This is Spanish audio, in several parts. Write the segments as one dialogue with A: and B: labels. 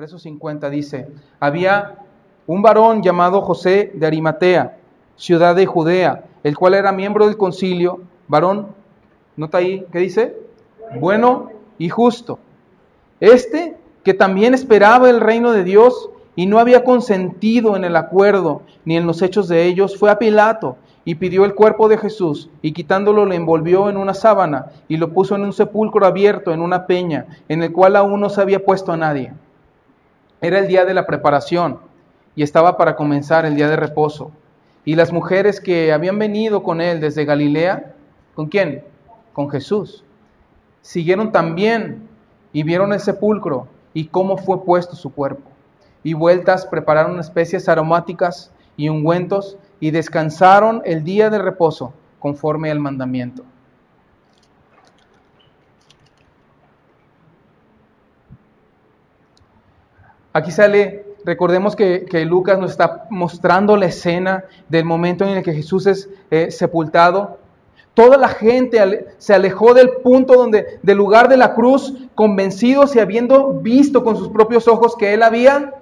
A: verso 50 dice, había un varón llamado José de Arimatea, ciudad de Judea, el cual era miembro del concilio, varón, nota ahí, ¿qué dice? Bueno y justo. Este que también esperaba el reino de Dios y no había consentido en el acuerdo ni en los hechos de ellos, fue a Pilato y pidió el cuerpo de Jesús y quitándolo le envolvió en una sábana y lo puso en un sepulcro abierto en una peña en el cual aún no se había puesto a nadie. Era el día de la preparación y estaba para comenzar el día de reposo. Y las mujeres que habían venido con él desde Galilea, ¿con quién? Con Jesús. Siguieron también y vieron el sepulcro y cómo fue puesto su cuerpo. Y vueltas prepararon especies aromáticas y ungüentos y descansaron el día de reposo conforme al mandamiento. Aquí sale, recordemos que, Lucas nos está mostrando la escena del momento en el que Jesús es eh, sepultado. Toda la gente se alejó del punto donde, del lugar de la cruz, convencidos y habiendo visto con sus propios ojos que él había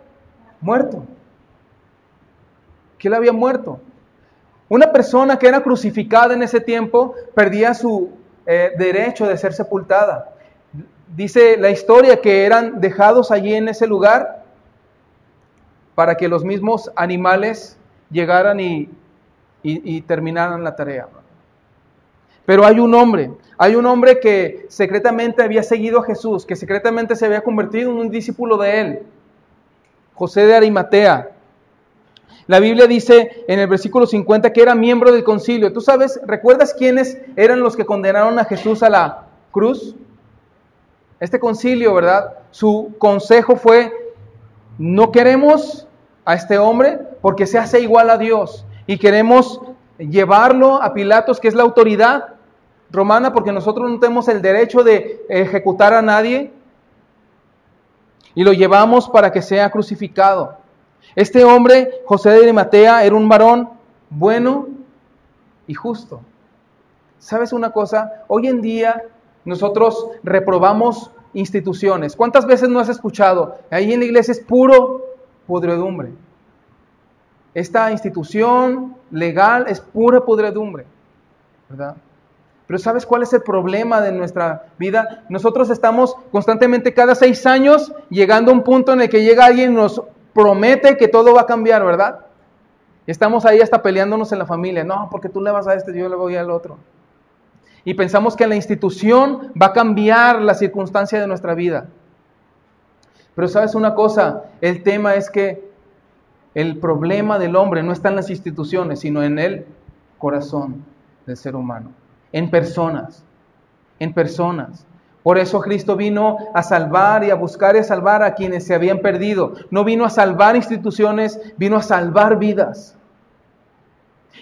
A: muerto. Que él había muerto. Una persona que era crucificada en ese tiempo perdía su eh, derecho de ser sepultada. Dice la historia que eran dejados allí en ese lugar para que los mismos animales llegaran y, terminaran la tarea. Pero hay un hombre, hay un hombre que secretamente había seguido a Jesús, que secretamente se había convertido en un discípulo de él, José de Arimatea. La Biblia dice en el versículo 50 que era miembro del concilio. ¿Tú sabes, recuerdas quiénes eran los que condenaron a Jesús a la cruz? Este concilio, ¿verdad? Su consejo fue, no queremos a este hombre porque se hace igual a Dios y queremos llevarlo a Pilatos, que es la autoridad romana, porque nosotros no tenemos el derecho de ejecutar a nadie y lo llevamos para que sea crucificado. Este hombre, José de Arimatea, era un varón bueno y justo. ¿Sabes una cosa? Hoy en día nosotros reprobamos instituciones. ¿Cuántas veces no has escuchado? Ahí en la iglesia es puro podredumbre. Esta institución legal es pura podredumbre, ¿verdad? Pero ¿sabes cuál es el problema de nuestra vida? Nosotros estamos constantemente cada seis años llegando a un punto en el que llega alguien y nos promete que todo va a cambiar, ¿verdad? Estamos ahí hasta peleándonos en la familia. No, porque tú le vas a este, yo le voy al otro. Y pensamos que la institución va a cambiar la circunstancia de nuestra vida. Pero sabes una cosa, el tema es que el problema del hombre no está en las instituciones, sino en el corazón del ser humano en personas, en personas. Por eso Cristo vino a salvar y a buscar y a salvar a quienes se habían perdido. No vino a salvar instituciones, vino a salvar vidas.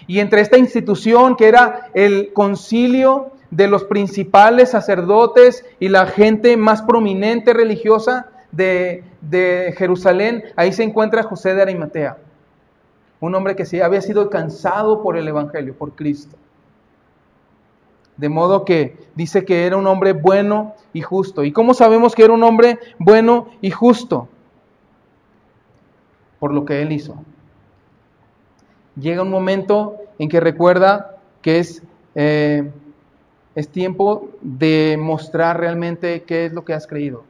A: Y entre esta institución que era el concilio de los principales sacerdotes y la gente más prominente religiosa de, de Jerusalén, ahí se encuentra José de Arimatea, un hombre que había sido alcanzado por el Evangelio, por Cristo. De modo que dice que era un hombre bueno y justo. ¿Y cómo sabemos que era un hombre bueno y justo? Por lo que él hizo. Llega un momento en que recuerda que es, eh, es tiempo de mostrar realmente qué es lo que has creído.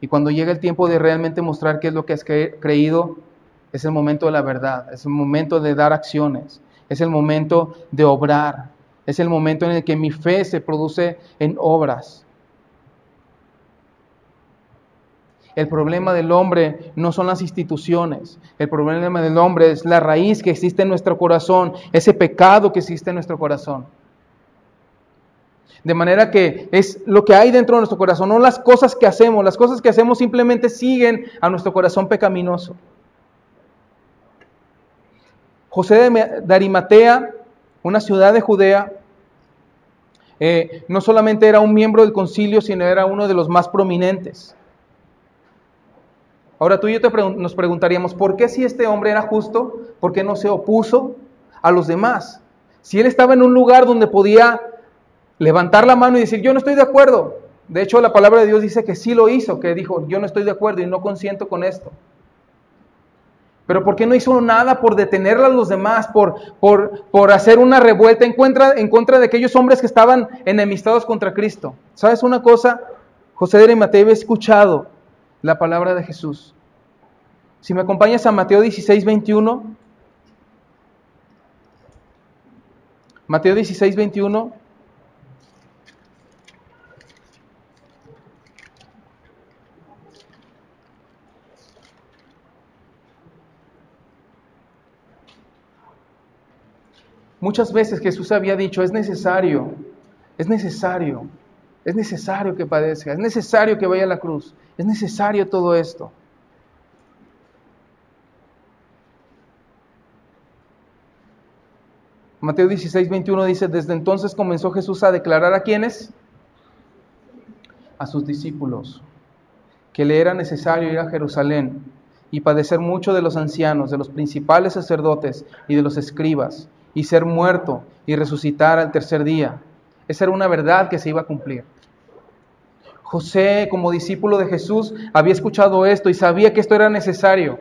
A: Y cuando llega el tiempo de realmente mostrar qué es lo que has creído, es el momento de la verdad, es el momento de dar acciones, es el momento de obrar, es el momento en el que mi fe se produce en obras. El problema del hombre no son las instituciones. El problema del hombre es la raíz que existe en nuestro corazón, ese pecado que existe en nuestro corazón. De manera que es lo que hay dentro de nuestro corazón, no las cosas que hacemos. Las cosas que hacemos simplemente siguen a nuestro corazón pecaminoso. José de Arimatea una ciudad de Judea, eh, no solamente era un miembro del concilio, sino era uno de los más prominentes. Ahora tú y yo nos preguntaríamos, ¿por qué si este hombre era justo, por qué no se opuso a los demás? Si él estaba en un lugar donde podía levantar la mano y decir, yo no estoy de acuerdo, De hecho, la palabra de Dios dice que sí lo hizo, que dijo, yo no estoy de acuerdo y no consiento con esto. Pero ¿por qué no hizo nada por detener a los demás, por, por, por hacer una revuelta en contra, en contra de aquellos hombres que estaban enemistados contra Cristo? ¿Sabes una cosa? José de Arimatea había escuchado la palabra de Jesús. Si me acompañas a Mateo 16, 21. Mateo 16, 21. Muchas veces Jesús había dicho, es necesario, es necesario, es necesario que padezca, es necesario que vaya a la cruz, es necesario todo esto. Mateo 16, 21 dice, desde entonces comenzó Jesús a declarar a quienes? A sus discípulos, que le era necesario ir a Jerusalén y padecer mucho de los ancianos, de los principales sacerdotes y de los escribas y ser muerto y resucitar al tercer día. Esa era una verdad que se iba a cumplir. José, como discípulo de Jesús, había escuchado esto y sabía que esto era necesario.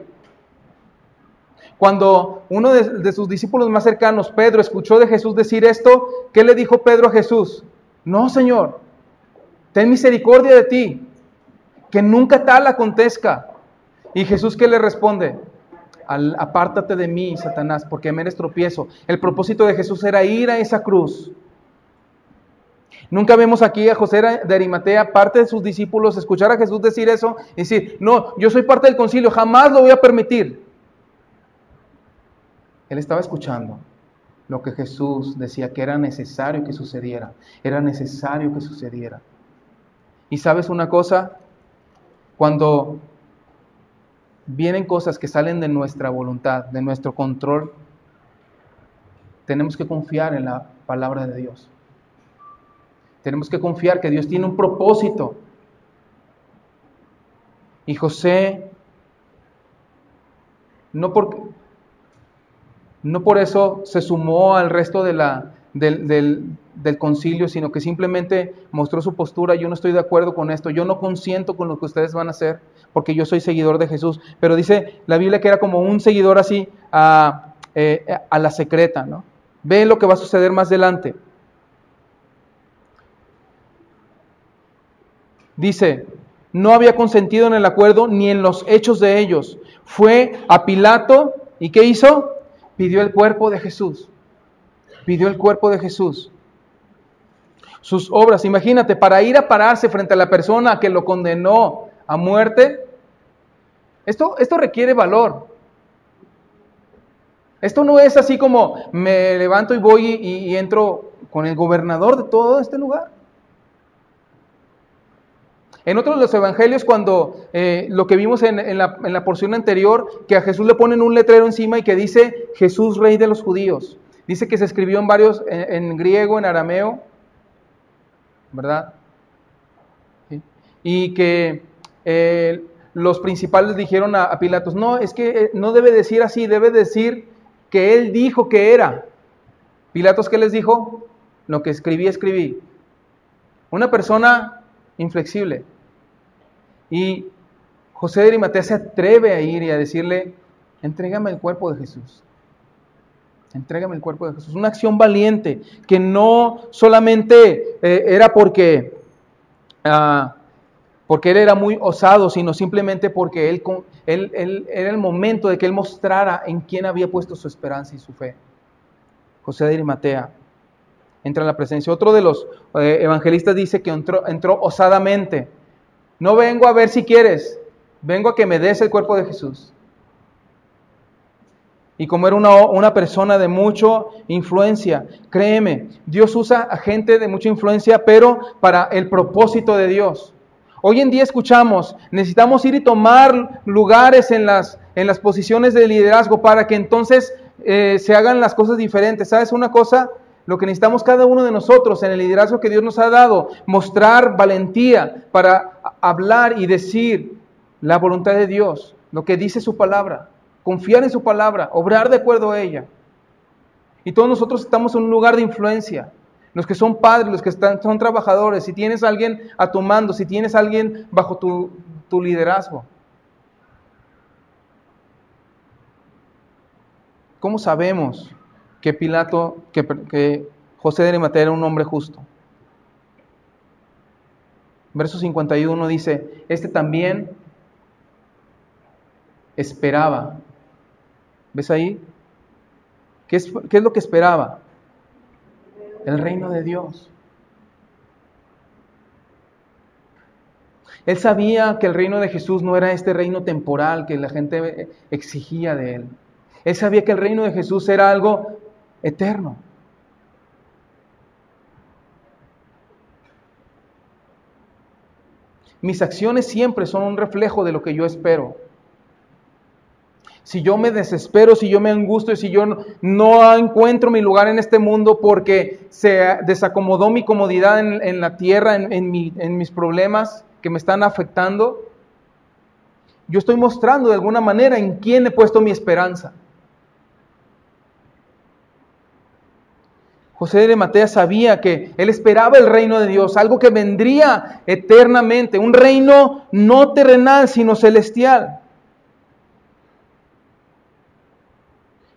A: Cuando uno de, sus discípulos más cercanos, Pedro, escuchó de Jesús decir esto, ¿qué le dijo Pedro a Jesús? No, Señor, ten misericordia de ti, que nunca tal acontezca. Y Jesús, ¿qué le responde? Apártate de mí, Satanás, porque me eres tropiezo. El propósito de Jesús era ir a esa cruz. Nunca vemos aquí a José de Arimatea, parte de sus discípulos, escuchar a Jesús decir eso y decir, no, yo soy parte del concilio, jamás lo voy a permitir. Él estaba escuchando lo que Jesús decía que era necesario que sucediera, era necesario que sucediera. Y sabes una cosa, cuando vienen cosas que salen de nuestra voluntad, de nuestro control, tenemos que confiar en la palabra de Dios. Tenemos que confiar que Dios tiene un propósito. Y José, no por, no por eso se sumó al resto de la, del, del, concilio, sino que simplemente mostró su postura, yo no estoy de acuerdo con esto, yo no consiento con lo que ustedes van a hacer, porque yo soy seguidor de Jesús. Pero dice la Biblia que era como un seguidor así a, eh, a la secreta, ¿no? Ve lo que va a suceder más adelante. Dice, no había consentido en el acuerdo ni en los hechos de ellos. Fue a Pilato y ¿qué hizo? Pidió el cuerpo de Jesús pidió el cuerpo de Jesús. Sus obras, imagínate, para ir a pararse frente a la persona que lo condenó a muerte, esto, esto requiere valor. Esto no es así como me levanto y voy y, entro con el gobernador de todo este lugar. En otros de los evangelios, cuando eh, lo que vimos en, la, en, la, porción anterior, que a Jesús le ponen un letrero encima y que dice Jesús, rey de los judíos. Dice que se escribió en varios, en, griego, en arameo, ¿verdad? Y que eh, los principales dijeron a, Pilatos, no, es que eh, no debe decir así, debe decir que él dijo que era. Pilatos, ¿qué les dijo? Lo que escribí, escribí. Una persona inflexible. Y José de Arimatea se atreve a ir y a decirle, entrégame el cuerpo de Jesús. Entrégame el cuerpo de Jesús. Una acción valiente que no solamente eh, era porque, ah, porque él era muy osado, sino simplemente porque él, él, era el momento de que él mostrara en quién había puesto su esperanza y su fe. José de Arimatea entra en la presencia. Otro de los eh, evangelistas dice que entró, entró osadamente. No vengo a ver si quieres, vengo a que me des el cuerpo de Jesús. Y como era una, una, persona de mucha influencia, créeme, Dios usa a gente de mucha influencia, pero para el propósito de Dios. Hoy en día escuchamos, necesitamos ir y tomar lugares en las, en las posiciones de liderazgo para que entonces eh, se hagan las cosas diferentes. ¿Sabes una cosa? Lo que necesitamos cada uno de nosotros en el liderazgo que Dios nos ha dado, mostrar valentía para hablar y decir la voluntad de Dios, lo que dice su palabra confiar en su palabra, obrar de acuerdo a ella. Y todos nosotros estamos en un lugar de influencia. Los que son padres, los que están, son trabajadores, si tienes a alguien a tu mando, si tienes a alguien bajo tu, liderazgo. ¿Cómo sabemos que Pilato, que, que José de Arimatea era un hombre justo? Verso 51 dice, este también esperaba. ¿Ves ahí? ¿Qué es, ¿Qué es, lo que esperaba? El reino de Dios. Él sabía que el reino de Jesús no era este reino temporal que la gente exigía de él. Él sabía que el reino de Jesús era algo eterno. Mis acciones siempre son un reflejo de lo que yo espero. Si yo me desespero, si yo me angustio, si yo no, encuentro mi lugar en este mundo porque se desacomodó mi comodidad en, la tierra, en, en mis problemas que me están afectando, yo estoy mostrando de alguna manera en quién he puesto mi esperanza. José de Matea sabía que él esperaba el reino de Dios, algo que vendría eternamente, un reino no terrenal, sino celestial.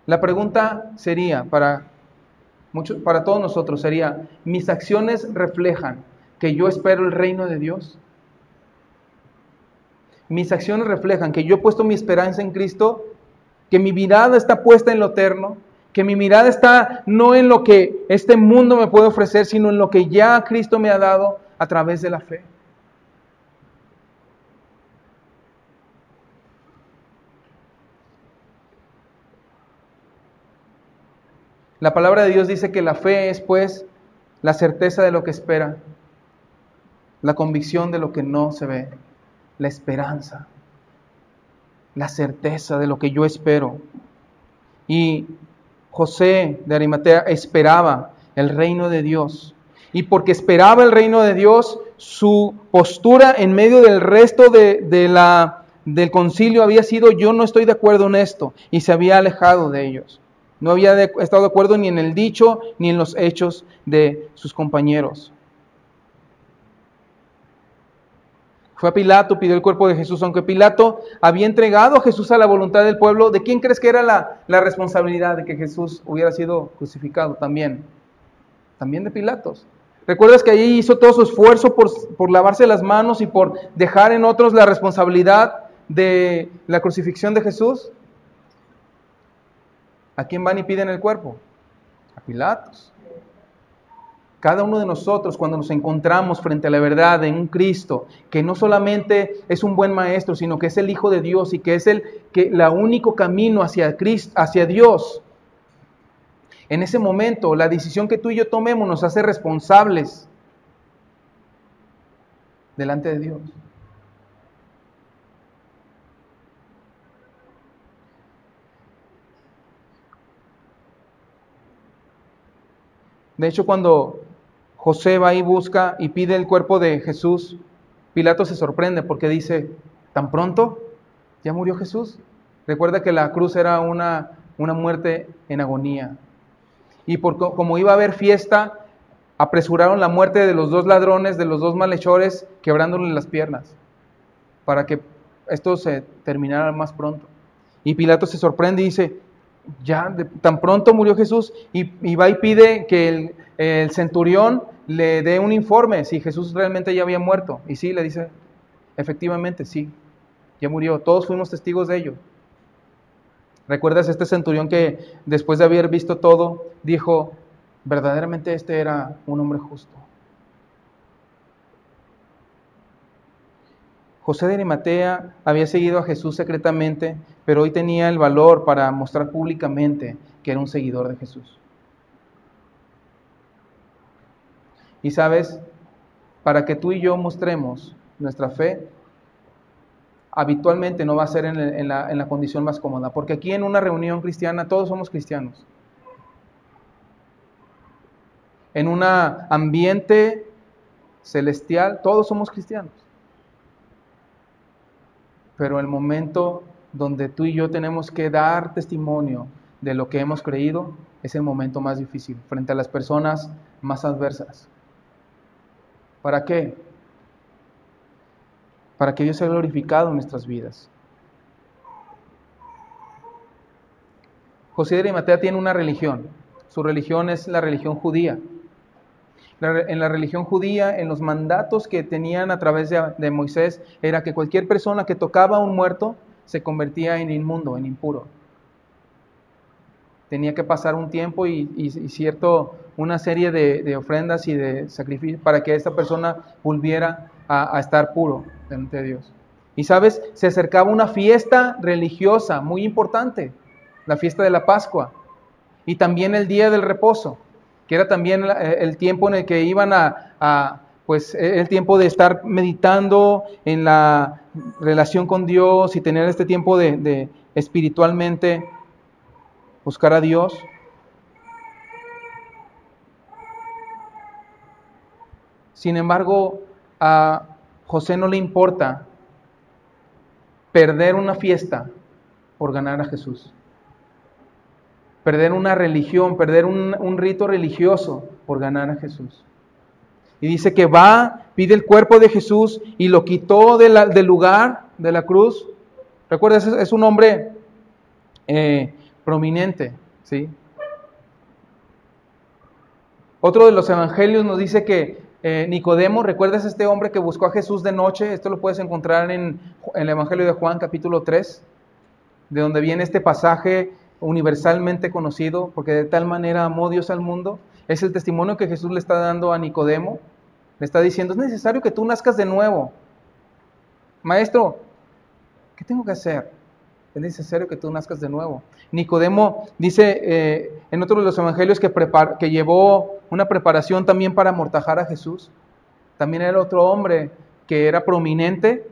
A: La pregunta sería para, para todos nosotros, sería, ¿mis acciones reflejan que yo espero el reino de Dios? ¿Mis acciones reflejan que yo he puesto mi esperanza en Cristo? ¿Que mi mirada está puesta en lo eterno? que mi mirada está no en lo que este mundo me puede ofrecer, sino en lo que ya Cristo me ha dado a través de la fe. La palabra de Dios dice que la fe es pues la certeza de lo que espera, la convicción de lo que no se ve, la esperanza, la certeza de lo que yo espero. Y José de Arimatea esperaba el reino de Dios. Y porque esperaba el reino de Dios, su postura en medio del resto de, la, del concilio había sido yo no estoy de acuerdo en esto. Y se había alejado de ellos. No había estado de acuerdo ni en el dicho ni en los hechos de sus compañeros. Fue a Pilato, pidió el cuerpo de Jesús, aunque Pilato había entregado a Jesús a la voluntad del pueblo. ¿De quién crees que era la, responsabilidad de que Jesús hubiera sido crucificado también? También de Pilatos. ¿Recuerdas que allí hizo todo su esfuerzo por, por lavarse las manos y por dejar en otros la responsabilidad de la crucifixión de Jesús? ¿A quién van y piden el cuerpo? A Pilatos. Cada uno de nosotros cuando nos encontramos frente a la verdad en un Cristo que no solamente es un buen maestro, sino que es el Hijo de Dios y que es el que la único camino hacia Cristo, hacia Dios. En ese momento, la decisión que tú y yo tomemos nos hace responsables delante de Dios. De hecho, cuando José va y busca y pide el cuerpo de Jesús. Pilato se sorprende porque dice, ¿tan pronto? ¿Ya murió Jesús? Recuerda que la cruz era una, una muerte en agonía. Y como iba a haber fiesta, apresuraron la muerte de los dos ladrones, de los dos malhechores, quebrándole las piernas, para que esto se terminara más pronto. Y Pilato se sorprende y dice, ya, tan pronto murió Jesús, y, va y pide que el, el centurión le dé un informe si Jesús realmente ya había muerto. Y sí, le dice, efectivamente, sí, ya murió. Todos fuimos testigos de ello. ¿Recuerdas este centurión que después de haber visto todo, dijo, verdaderamente este era un hombre justo? José de Arimatea había seguido a Jesús secretamente, pero hoy tenía el valor para mostrar públicamente que era un seguidor de Jesús. Y sabes, para que tú y yo mostremos nuestra fe, habitualmente no va a ser en, la, en la condición más cómoda, porque aquí en una reunión cristiana todos somos cristianos. En un ambiente celestial todos somos cristianos. Pero el momento donde tú y yo tenemos que dar testimonio de lo que hemos creído, es el momento más difícil, frente a las personas más adversas. ¿Para qué? Para que Dios sea glorificado en nuestras vidas. José de Arimatea tiene una religión. Su religión es la religión judía. En la religión judía, en los mandatos que tenían a través de, Moisés, era que cualquier persona que tocaba a un muerto se convertía en inmundo, en impuro. Tenía que pasar un tiempo y, cierto, una serie de, ofrendas y de sacrificios para que esta persona volviera a, a estar puro delante de Dios. Y sabes, se acercaba una fiesta religiosa muy importante, la fiesta de la Pascua, y también el día del reposo que era también eh, el tiempo en el que iban a, pues e, el tiempo de estar meditando en la relación con Dios y tener este tiempo de, espiritualmente buscar a Dios. Sin embargo, a José no le importa perder una fiesta por ganar a Jesús perder una religión, perder un, rito religioso por ganar a Jesús. Y dice que va, pide el cuerpo de Jesús y lo quitó del lugar de la cruz. Recuerda, es, un hombre eh, prominente, ¿sí? Otro de los evangelios nos dice que eh, Nicodemo, ¿recuerdas este hombre que buscó a Jesús de noche? Esto lo puedes encontrar en, en el Evangelio de Juan capítulo 3, de donde viene este pasaje universalmente conocido, porque de tal manera amó Dios al mundo, es el testimonio que Jesús le está dando a Nicodemo. Le está diciendo, es necesario que tú nazcas de nuevo. Maestro, ¿qué tengo que hacer? Es necesario que tú nazcas de nuevo. Nicodemo dice eh, en otro de los evangelios que, llevó una preparación también para amortajar a Jesús. También era otro hombre que era prominente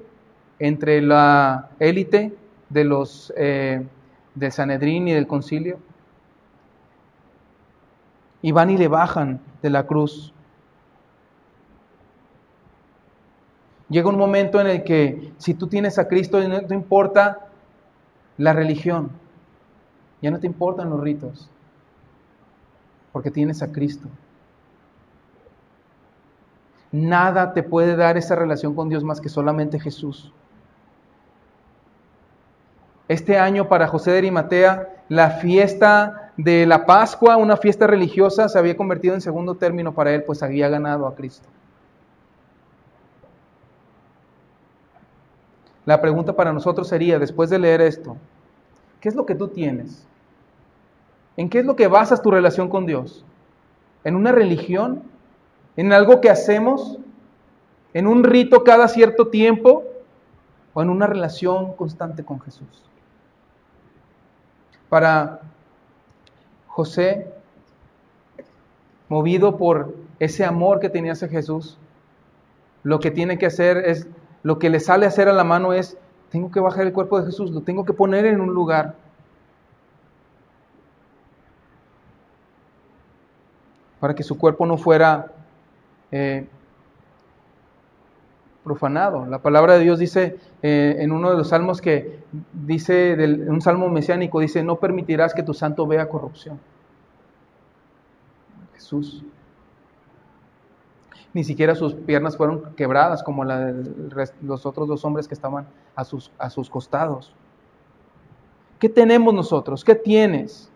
A: entre la élite de los eh, del Sanedrín y del concilio. Y van y le bajan de la cruz. Llega un momento en el que si tú tienes a Cristo no te importa la religión, ya no te importan los ritos, porque tienes a Cristo. Nada te puede dar esa relación con Dios más que solamente Jesús. Este año para José de Arimatea, la fiesta de la Pascua, una fiesta religiosa, se había convertido en segundo término para él, pues había ganado a Cristo. La pregunta para nosotros sería, después de leer esto, ¿qué es lo que tú tienes? ¿En qué es lo que basas tu relación con Dios? ¿En una religión? ¿En algo que hacemos? ¿En un rito cada cierto tiempo? ¿O en una relación constante con Jesús? Para José, movido por ese amor que tenía hacia Jesús, lo que tiene que hacer es, lo que le sale a hacer a la mano es, tengo que bajar el cuerpo de Jesús, lo tengo que poner en un lugar. Para que su cuerpo no fuera eh, profanado. La palabra de Dios dice eh, en uno de los salmos que dice, un salmo mesiánico, dice, no permitirás que tu santo vea corrupción. Jesús. Ni siquiera sus piernas fueron quebradas como la de los otros dos hombres que estaban a sus, a sus costados. ¿Qué tenemos nosotros? ¿Qué tienes?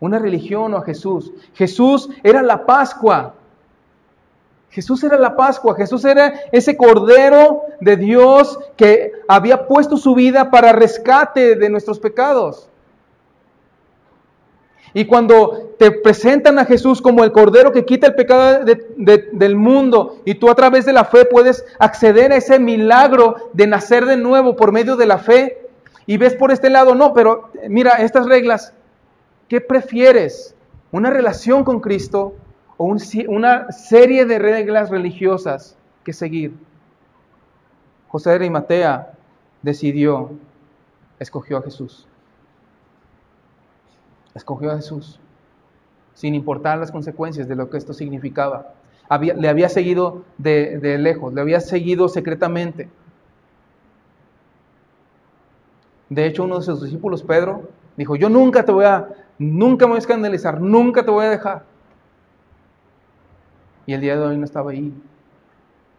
A: ¿Una religión o a Jesús? Jesús era la Pascua. Jesús era la Pascua, Jesús era ese Cordero de Dios que había puesto su vida para rescate de nuestros pecados. Y cuando te presentan a Jesús como el Cordero que quita el pecado del mundo y tú a través de la fe puedes acceder a ese milagro de nacer de nuevo por medio de la fe y ves por este lado, no, pero mira, estas reglas, ¿qué prefieres? ¿Una relación con Cristo o una serie de reglas religiosas que seguir. José de Arimatea decidió, escogió a Jesús. Escogió a Jesús, sin importar las consecuencias de lo que esto significaba. le había seguido de, de lejos, le había seguido secretamente. De hecho, uno de sus discípulos, Pedro, Dijo, yo nunca te voy a, nunca me voy a escandalizar, nunca te voy a dejar. Y el día de hoy no estaba ahí.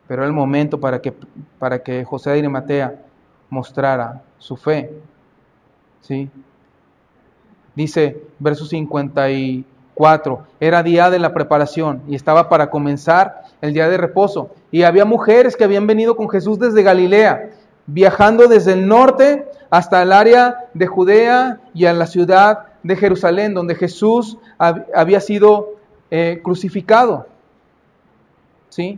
A: Pero era el momento para que, para que José de Arimatea mostrara su fe. ¿Sí? Dice verso 54, era día de la preparación y estaba para comenzar el día de reposo. Y había mujeres que habían venido con Jesús desde Galilea, viajando desde el norte hasta el área de Judea y a la ciudad de Jerusalén, donde Jesús había sido eh, crucificado. ¿Sí?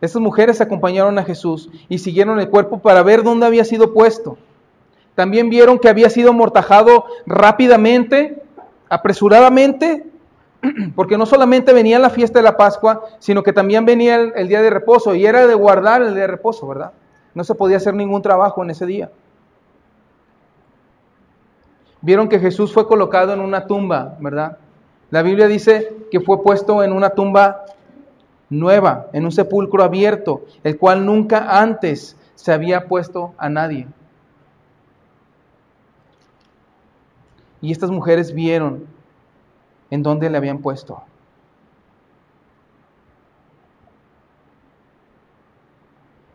A: Estas mujeres acompañaron a Jesús y siguieron el cuerpo para ver dónde había sido puesto. También vieron que había sido amortajado rápidamente, apresuradamente, porque no solamente venía la fiesta de la Pascua, sino que también venía el, día de reposo y era de guardar el día de reposo, ¿verdad? No se podía hacer ningún trabajo en ese día. Vieron que Jesús fue colocado en una tumba, ¿verdad? La Biblia dice que fue puesto en una tumba nueva, en un sepulcro abierto, el cual nunca antes se había puesto a nadie. Y estas mujeres vieron en dónde le habían puesto.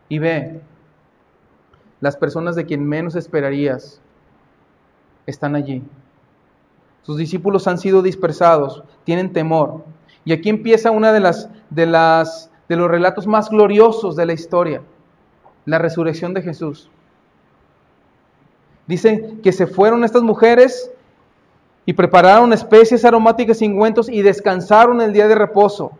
A: Y ve, las personas de quien menos esperarías están allí. Sus discípulos han sido dispersados, tienen temor. Y aquí empieza una de las de las de los relatos más gloriosos de la historia, la resurrección de Jesús. Dicen que se fueron estas mujeres y prepararon especies aromáticas y ungüentos y descansaron el día de reposo.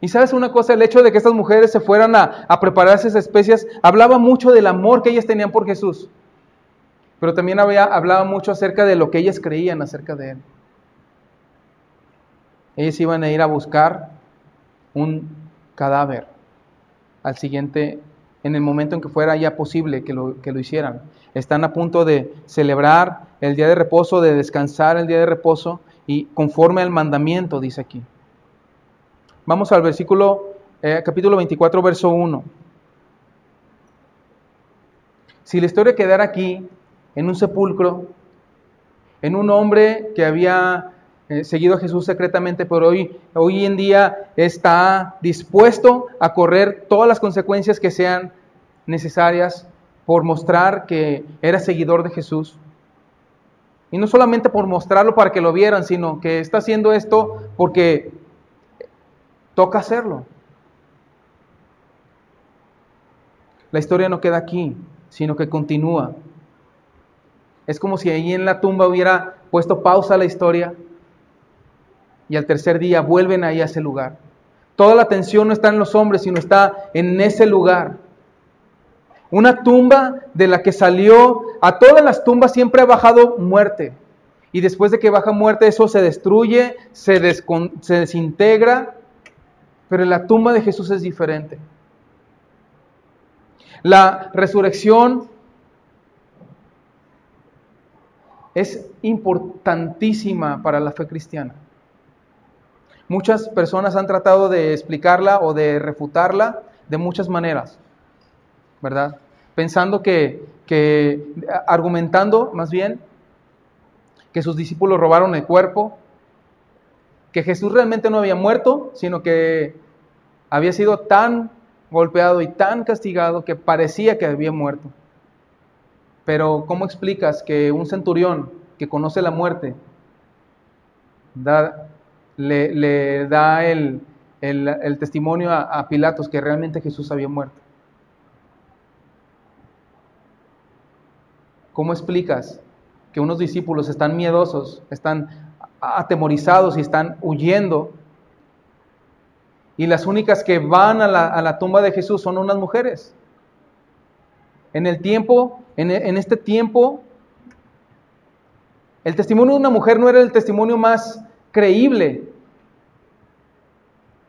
A: Y sabes una cosa, el hecho de que estas mujeres se fueran a, a preparar esas especias hablaba mucho del amor que ellas tenían por Jesús, pero también había, hablaba mucho acerca de lo que ellas creían acerca de Él. Ellas iban a ir a buscar un cadáver al siguiente, en el momento en que fuera ya posible que lo, que lo hicieran. Están a punto de celebrar el día de reposo, de descansar el día de reposo y conforme al mandamiento, dice aquí. Vamos al versículo, eh, capítulo 24, verso 1. Si la historia quedara aquí, en un sepulcro, en un hombre que había eh, seguido a Jesús secretamente, pero hoy, hoy en día está dispuesto a correr todas las consecuencias que sean necesarias por mostrar que era seguidor de Jesús. Y no solamente por mostrarlo para que lo vieran, sino que está haciendo esto porque toca hacerlo. La historia no queda aquí, sino que continúa. Es como si ahí en la tumba hubiera puesto pausa a la historia y al tercer día vuelven ahí a ese lugar. Toda la atención no está en los hombres, sino está en ese lugar. Una tumba de la que salió, a todas las tumbas siempre ha bajado muerte. Y después de que baja muerte, eso se destruye, se, desintegra. Pero la tumba de Jesús es diferente. La resurrección es importantísima para la fe cristiana. Muchas personas han tratado de explicarla o de refutarla de muchas maneras. ¿verdad? Pensando que, argumentando más bien que sus discípulos robaron el cuerpo, que Jesús realmente no había muerto, sino que había sido tan golpeado y tan castigado que parecía que había muerto. Pero ¿cómo explicas que un centurión que conoce la muerte le, da el, testimonio a Pilatos que realmente Jesús había muerto? ¿Cómo explicas que unos discípulos están miedosos, están atemorizados y están huyendo? Y las únicas que van a la, tumba de Jesús son unas mujeres. En el tiempo, en este tiempo, el testimonio de una mujer no era el testimonio más creíble.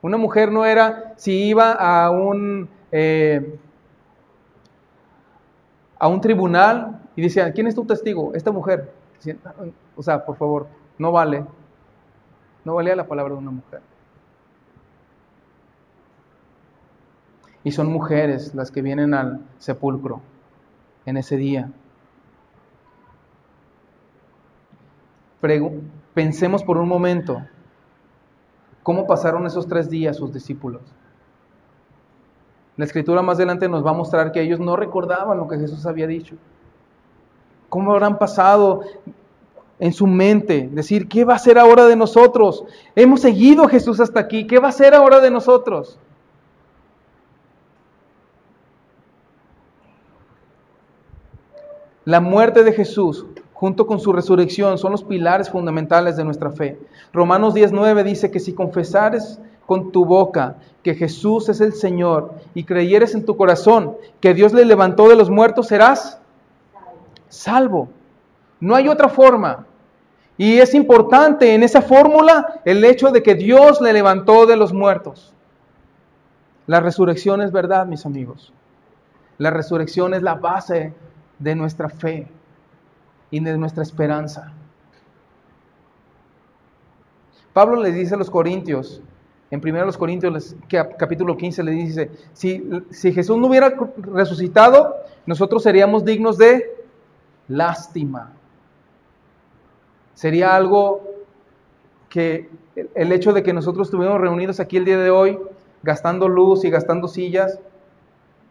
A: Una mujer no era si iba a un, eh, a un tribunal y decían, ¿quién es tu testigo? Esta mujer. O sea, por favor, no vale. No valía la palabra de una mujer. Y son mujeres las que vienen al sepulcro en ese día. pensemos por un momento cómo pasaron esos tres días sus discípulos. La escritura más adelante nos va a mostrar que ellos no recordaban lo que Jesús había dicho. ¿Cómo habrán pasado en su mente? Decir, ¿qué va a ser ahora de nosotros? Hemos seguido a Jesús hasta aquí, ¿qué va a ser ahora de nosotros? La muerte de Jesús junto con su resurrección son los pilares fundamentales de nuestra fe. Romanos 19 dice que si confesares con tu boca que Jesús es el Señor y creyeres en tu corazón que Dios le levantó de los muertos, serás salvo. No hay otra forma. Y es importante en esa fórmula el hecho de que Dios le levantó de los muertos. La resurrección es verdad, mis amigos. La resurrección es la base de nuestra fe y de nuestra esperanza. Pablo le dice a los Corintios, en 1 Corintios capítulo 15 le dice, si, si Jesús no hubiera resucitado, nosotros seríamos dignos de lástima. Sería algo que el hecho de que nosotros estuviéramos reunidos aquí el día de hoy, gastando luz y gastando sillas,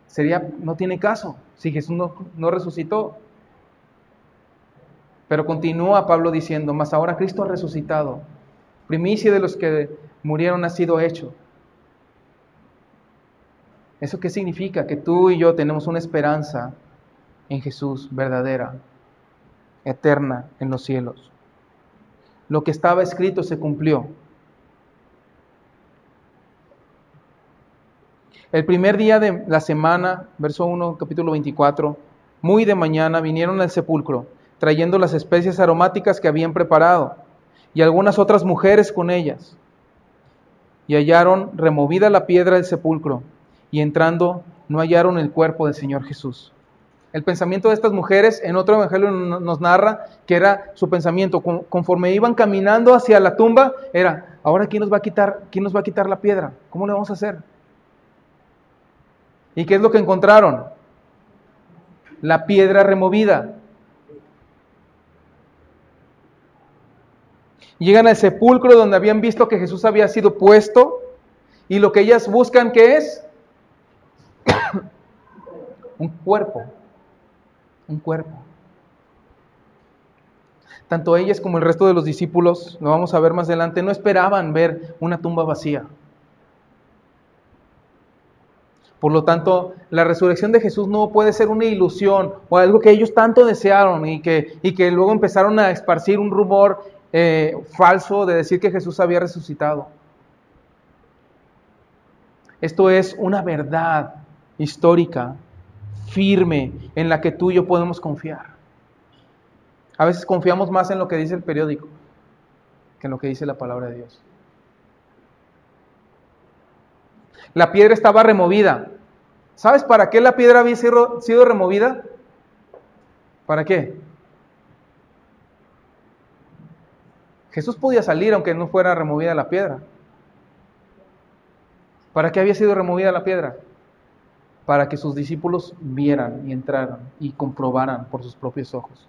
A: sería, no tiene caso si Jesús no, no resucitó. Pero continúa Pablo diciendo, mas ahora Cristo ha resucitado. Primicia de los que murieron ha sido hecho. ¿Eso qué significa? Que tú y yo tenemos una esperanza en Jesús verdadera, eterna en los cielos. Lo que estaba escrito se cumplió. El primer día de la semana, verso 1, capítulo 24, muy de mañana vinieron al sepulcro trayendo las especies aromáticas que habían preparado, y algunas otras mujeres con ellas. Y hallaron removida la piedra del sepulcro, y entrando no hallaron el cuerpo del Señor Jesús. El pensamiento de estas mujeres, en otro evangelio nos narra que era su pensamiento, conforme iban caminando hacia la tumba, era, ahora quién nos va a quitar, quién nos va a quitar la piedra, ¿cómo le vamos a hacer? ¿Y qué es lo que encontraron? La piedra removida. Llegan al sepulcro donde habían visto que Jesús había sido puesto y lo que ellas buscan que es un cuerpo, un cuerpo. Tanto ellas como el resto de los discípulos, lo vamos a ver más adelante, no esperaban ver una tumba vacía. Por lo tanto, la resurrección de Jesús no puede ser una ilusión o algo que ellos tanto desearon y que, y que luego empezaron a esparcir un rumor eh, falso de decir que Jesús había resucitado. Esto es una verdad histórica, firme, en la que tú y yo podemos confiar. A veces confiamos más en lo que dice el periódico que en lo que dice la palabra de Dios. La piedra estaba removida. ¿Sabes para qué la piedra había sido removida? ¿Para qué? Jesús podía salir aunque no fuera removida la piedra. ¿Para qué había sido removida la piedra? Para que sus discípulos vieran y entraran y comprobaran por sus propios ojos.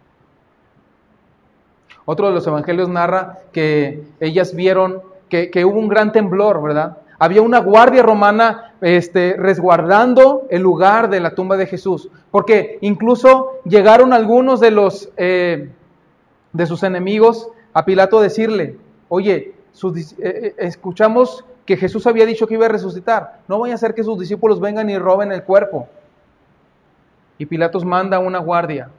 A: Otro de los evangelios narra que ellas vieron que, hubo un gran temblor, ¿verdad? Había una guardia romana este, resguardando el lugar de la tumba de Jesús, porque incluso llegaron algunos de los eh, de sus enemigos a Pilato decirle, oye, eh, eh, escuchamos que Jesús había dicho que iba a resucitar, no vaya a ser que sus discípulos vengan y roben el cuerpo. Y Pilatos manda una guardia.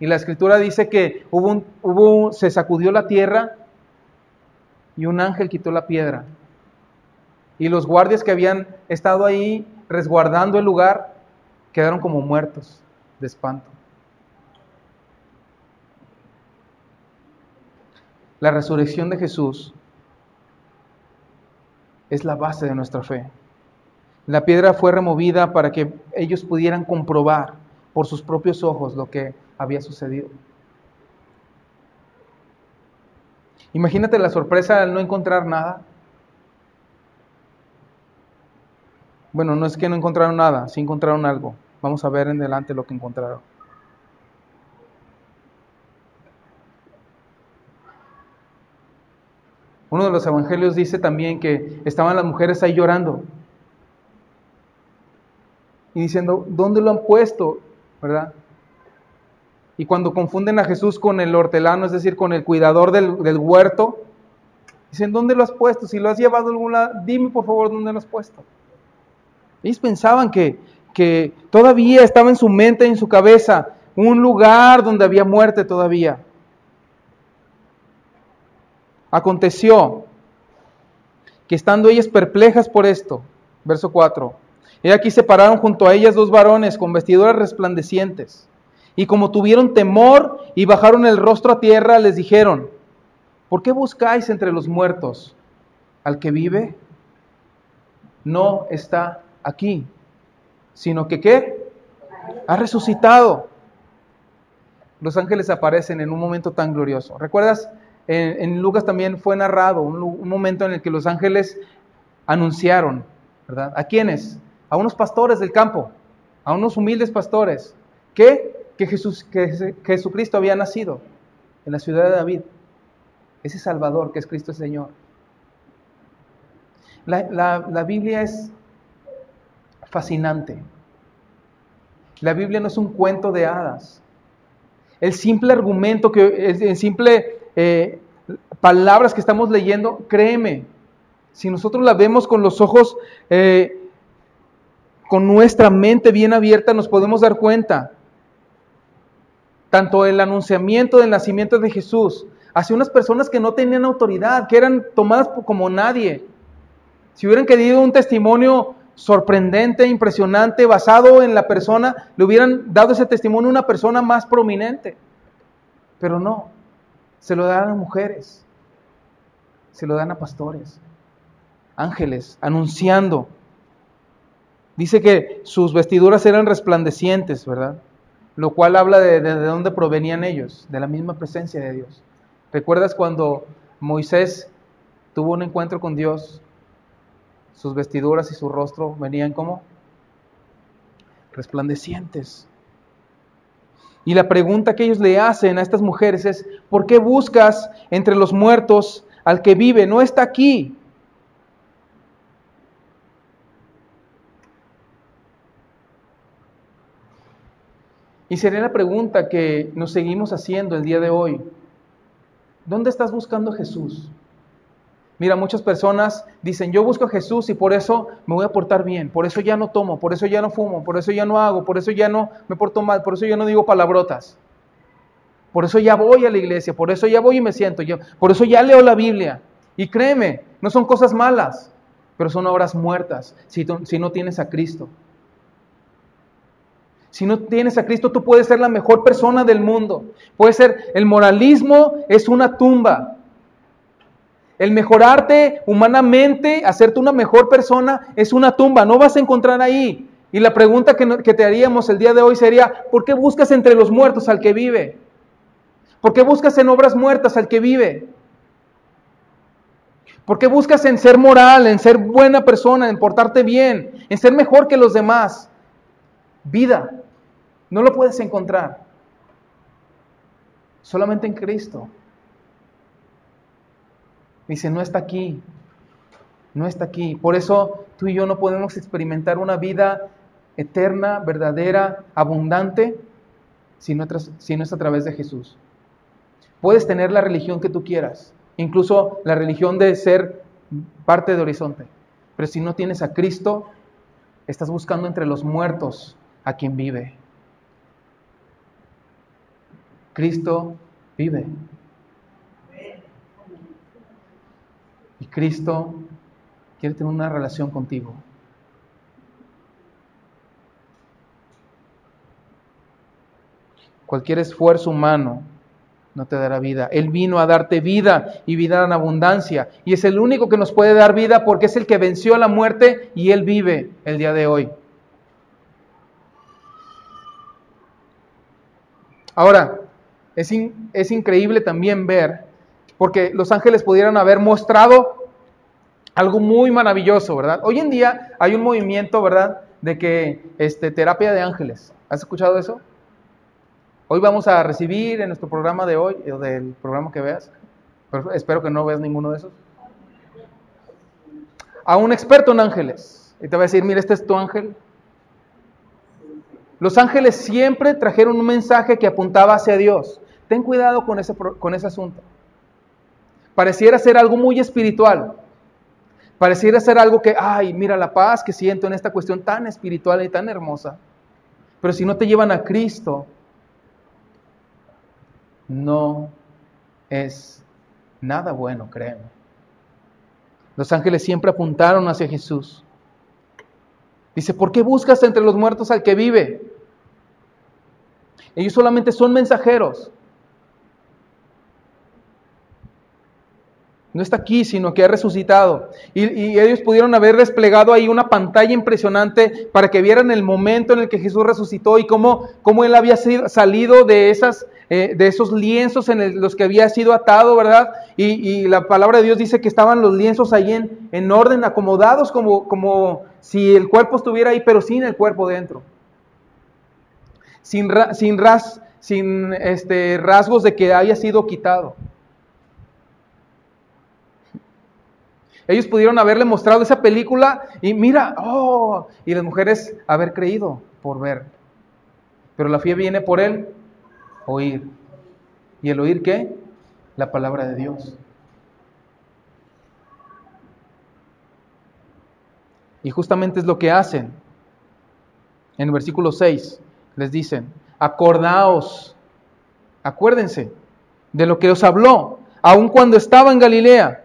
A: Y la escritura dice que hubo hubo se sacudió la tierra y un ángel quitó la piedra. Y los guardias que habían estado ahí resguardando el lugar quedaron como muertos de espanto. La resurrección de Jesús es la base de nuestra fe. La piedra fue removida para que ellos pudieran comprobar por sus propios ojos lo que había sucedido. Imagínate la sorpresa al no encontrar nada. Bueno, no es que no encontraron nada, sí encontraron algo. Vamos a ver en adelante lo que encontraron. Uno de los evangelios dice también que estaban las mujeres ahí llorando y diciendo, ¿dónde lo han puesto? ¿Verdad? Y cuando confunden a Jesús con el hortelano, es decir, con el cuidador del, huerto, dicen, ¿dónde lo has puesto? Si lo has llevado a algún lado, dime por favor dónde lo has puesto. Ellos pensaban que, que todavía estaba en su mente, en su cabeza, un lugar donde había muerte todavía. Aconteció que estando ellas perplejas por esto, verso 4, y aquí se pararon junto a ellas dos varones con vestiduras resplandecientes. Y como tuvieron temor y bajaron el rostro a tierra, les dijeron, ¿por qué buscáis entre los muertos al que vive? No está aquí, sino que ¿qué? Ha resucitado. Los ángeles aparecen en un momento tan glorioso. ¿Recuerdas? En, Lucas también fue narrado un, momento en el que los ángeles anunciaron, ¿verdad? ¿A quiénes? a unos pastores del campo, a unos humildes pastores, que, que, Jesús, que Jesucristo había nacido en la ciudad de David, ese Salvador que es Cristo el Señor. La, Biblia es fascinante. La Biblia no es un cuento de hadas. El simple argumento, que, el, simple eh, palabras que estamos leyendo, créeme, si nosotros la vemos con los ojos eh, con nuestra mente bien abierta nos podemos dar cuenta, tanto el anunciamiento del nacimiento de Jesús, hacia unas personas que no tenían autoridad, que eran tomadas como nadie. Si hubieran querido un testimonio sorprendente, impresionante, basado en la persona, le hubieran dado ese testimonio a una persona más prominente. Pero no, se lo dan a mujeres, se lo dan a pastores, ángeles, anunciando Dice que sus vestiduras eran resplandecientes, ¿verdad? Lo cual habla de, de, dónde provenían ellos, de la misma presencia de Dios. ¿Recuerdas cuando Moisés tuvo un encuentro con Dios? Sus vestiduras y su rostro venían como resplandecientes. Y la pregunta que ellos le hacen a estas mujeres es, ¿por qué buscas entre los muertos al que vive? No está aquí, Y sería la pregunta que nos seguimos haciendo el día de hoy. ¿Dónde estás buscando a Jesús? Mira, muchas personas dicen, yo busco a Jesús y por eso me voy a portar bien, por eso ya no tomo, por eso ya no fumo, por eso ya no hago, por eso ya no me porto mal, por eso ya no digo palabrotas. Por eso ya voy a la iglesia, por eso ya voy y me siento, yo, por eso ya leo la Biblia. Y créeme, no son cosas malas, pero son obras muertas si, si no tienes a Cristo. Si no tienes a Cristo, tú puedes ser la mejor persona del mundo. Puede ser, el moralismo es una tumba. El mejorarte humanamente, hacerte una mejor persona, es una tumba. No vas a encontrar ahí. Y la pregunta que, te haríamos el día de hoy sería, ¿por qué buscas entre los muertos al que vive? ¿Por qué buscas en obras muertas al que vive? ¿Por qué buscas en ser moral, en ser buena persona, en portarte bien, en ser mejor que los demás? Vida. No lo puedes encontrar. Solamente en Cristo. Dice, no está aquí. No está aquí. Por eso tú y yo no podemos experimentar una vida eterna, verdadera, abundante, si no, si no es a través de Jesús. Puedes tener la religión que tú quieras, incluso la religión de ser parte de Horizonte, pero si no tienes a Cristo, estás buscando entre los muertos a quien vive. Cristo vive. Y Cristo quiere tener una relación contigo. Cualquier esfuerzo humano no te dará vida. Él vino a darte vida y vida en abundancia. Y es el único que nos puede dar vida porque es el que venció la muerte y Él vive el día de hoy. Ahora, es, es increíble también ver, porque los ángeles pudieran haber mostrado algo muy maravilloso, ¿verdad? Hoy en día hay un movimiento, ¿verdad? De que este, terapia de ángeles. ¿Has escuchado eso? Hoy vamos a recibir en nuestro programa de hoy, o del programa que veas, espero que no veas ninguno de esos. a un experto en ángeles y te va a decir, mira, este es tu ángel. Los ángeles siempre trajeron un mensaje que apuntaba hacia Dios. Ten cuidado con ese, con ese asunto. Pareciera ser algo muy espiritual. Pareciera ser algo que, ay, mira la paz que siento en esta cuestión tan espiritual y tan hermosa. Pero si no te llevan a Cristo, no es nada bueno, créeme. Los ángeles siempre apuntaron hacia Jesús. Dice, ¿por qué buscas entre los muertos al que vive? Ellos solamente son mensajeros. No está aquí, sino que ha resucitado. Y, ellos pudieron haber desplegado ahí una pantalla impresionante para que vieran el momento en el que Jesús resucitó y cómo, cómo él había salido de, esas, eh, de esos lienzos en los que había sido atado, ¿verdad? Y, la palabra de Dios dice que estaban los lienzos ahí en, en orden, acomodados, como, como si el cuerpo estuviera ahí, pero sin el cuerpo dentro. Sin, sin, ras, sin este, rasgos de que haya sido quitado. Ellos pudieron haberle mostrado esa película y mira, oh, y las mujeres haber creído por ver. Pero la fe viene por el oír. ¿Y el oír qué? La palabra de Dios. Y justamente es lo que hacen. En el versículo 6 les dicen, acordaos, acuérdense de lo que os habló, aun cuando estaba en Galilea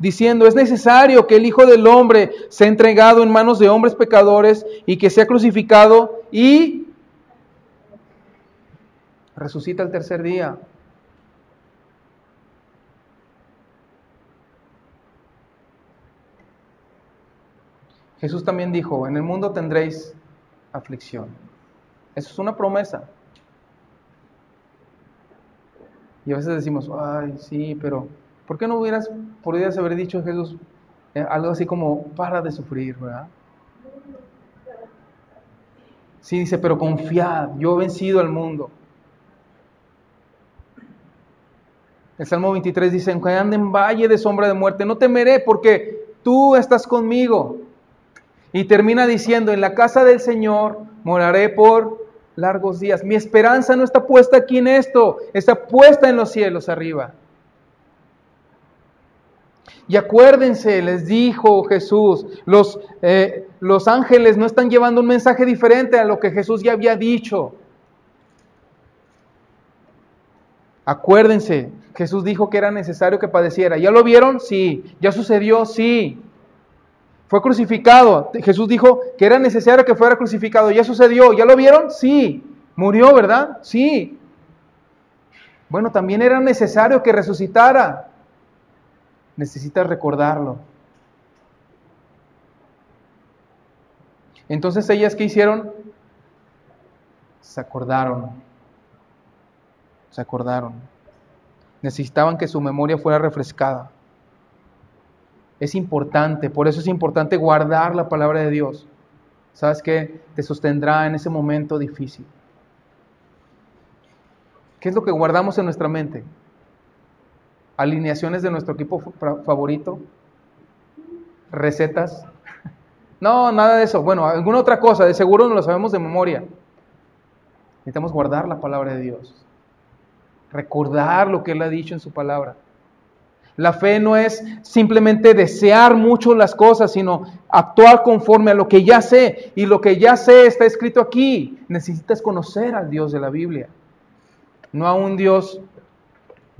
A: diciendo, es necesario que el Hijo del Hombre sea entregado en manos de hombres pecadores y que sea crucificado y resucita el tercer día. Jesús también dijo, en el mundo tendréis aflicción. Eso es una promesa. Y a veces decimos, ay, sí, pero ¿Por qué no hubieras, podrías haber dicho Jesús eh, algo así como, para de sufrir, ¿verdad? Sí, dice, pero confiad, yo he vencido al mundo. El Salmo 23 dice, aunque ande en valle de sombra de muerte, no temeré porque tú estás conmigo. Y termina diciendo, en la casa del Señor moraré por largos días. Mi esperanza no está puesta aquí en esto, está puesta en los cielos arriba. Y acuérdense, les dijo Jesús, los, eh, los ángeles no están llevando un mensaje diferente a lo que Jesús ya había dicho. Acuérdense, Jesús dijo que era necesario que padeciera. ¿Ya lo vieron? Sí. ¿Ya sucedió? Sí. Fue crucificado. Jesús dijo que era necesario que fuera crucificado. ¿Ya sucedió? ¿Ya lo vieron? Sí. ¿Murió, verdad? Sí. Bueno, también era necesario que resucitara necesitas recordarlo. Entonces ellas ¿qué hicieron? Se acordaron. Se acordaron. Necesitaban que su memoria fuera refrescada. Es importante, por eso es importante guardar la palabra de Dios. ¿Sabes qué? Te sostendrá en ese momento difícil. ¿Qué es lo que guardamos en nuestra mente? Alineaciones de nuestro equipo favorito, recetas. No, nada de eso. Bueno, alguna otra cosa, de seguro no lo sabemos de memoria. Necesitamos guardar la palabra de Dios, recordar lo que Él ha dicho en su palabra. La fe no es simplemente desear mucho las cosas, sino actuar conforme a lo que ya sé. Y lo que ya sé está escrito aquí. Necesitas conocer al Dios de la Biblia, no a un Dios